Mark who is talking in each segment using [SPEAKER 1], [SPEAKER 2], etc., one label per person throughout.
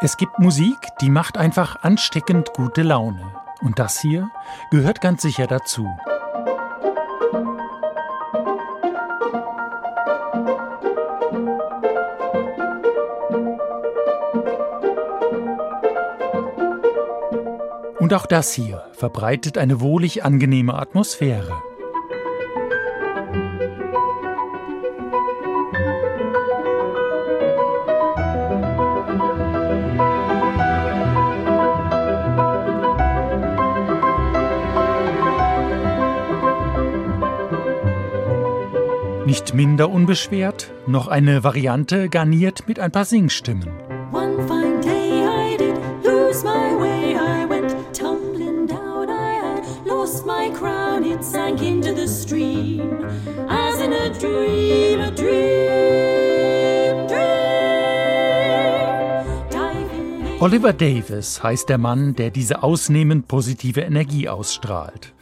[SPEAKER 1] Es gibt Musik, die macht einfach ansteckend gute Laune. Und das hier gehört ganz sicher dazu. Und auch das hier verbreitet eine wohlig angenehme Atmosphäre. Nicht minder unbeschwert, noch eine Variante garniert mit ein paar Singstimmen. Oliver Davis heißt der Mann, der diese ausnehmend positive Energie ausstrahlt.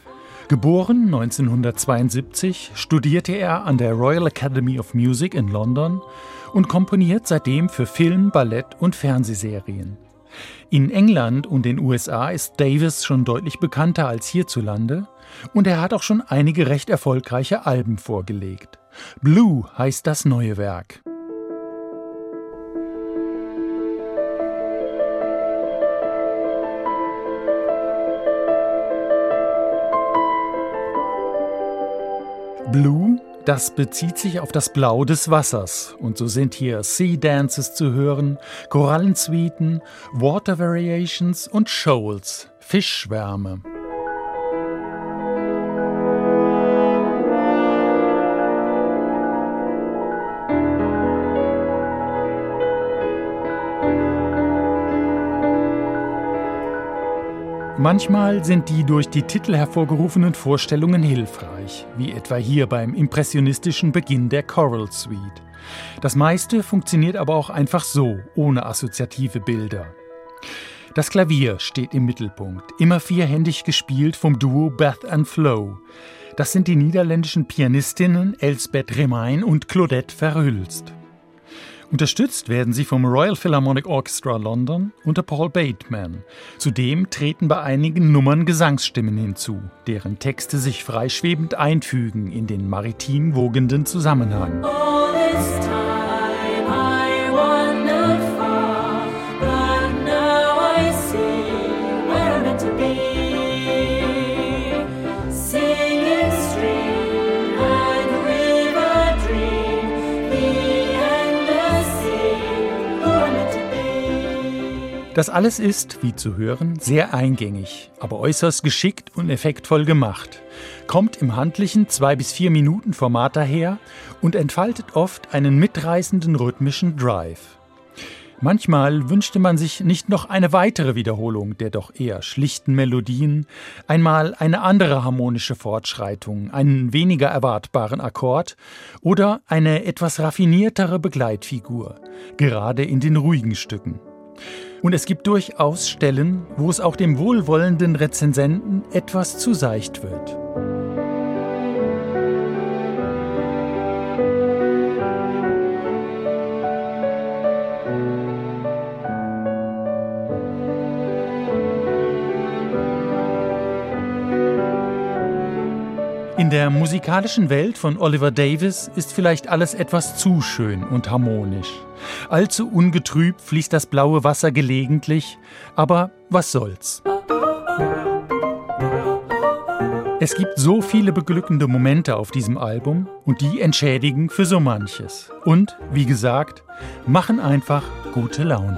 [SPEAKER 1] Geboren 1972 studierte er an der Royal Academy of Music in London und komponiert seitdem für Film, Ballett und Fernsehserien. In England und den USA ist Davis schon deutlich bekannter als hierzulande und er hat auch schon einige recht erfolgreiche Alben vorgelegt. Blue heißt das neue Werk. Blue, das bezieht sich auf das Blau des Wassers. Und so sind hier Sea Dances zu hören, Korallensuiten, Water Variations und Shoals, Fischschwärme. Manchmal sind die durch die Titel hervorgerufenen Vorstellungen hilfreich, wie etwa hier beim impressionistischen Beginn der Choral Suite. Das meiste funktioniert aber auch einfach so, ohne assoziative Bilder. Das Klavier steht im Mittelpunkt, immer vierhändig gespielt vom Duo Beth and Flo. Das sind die niederländischen Pianistinnen Elsbeth Remain und Claudette Verhülst. Unterstützt werden sie vom Royal Philharmonic Orchestra London unter Paul Bateman. Zudem treten bei einigen Nummern Gesangsstimmen hinzu, deren Texte sich freischwebend einfügen in den maritim wogenden Zusammenhang. Das alles ist, wie zu hören, sehr eingängig, aber äußerst geschickt und effektvoll gemacht, kommt im handlichen 2 bis 4 Minuten Format daher und entfaltet oft einen mitreißenden rhythmischen Drive. Manchmal wünschte man sich nicht noch eine weitere Wiederholung der doch eher schlichten Melodien, einmal eine andere harmonische Fortschreitung, einen weniger erwartbaren Akkord oder eine etwas raffiniertere Begleitfigur, gerade in den ruhigen Stücken. Und es gibt durchaus Stellen, wo es auch dem wohlwollenden Rezensenten etwas zu seicht wird. Der musikalischen Welt von Oliver Davis ist vielleicht alles etwas zu schön und harmonisch. Allzu ungetrübt fließt das blaue Wasser gelegentlich, aber was soll's. Es gibt so viele beglückende Momente auf diesem Album und die entschädigen für so manches. Und, wie gesagt, machen einfach gute Laune.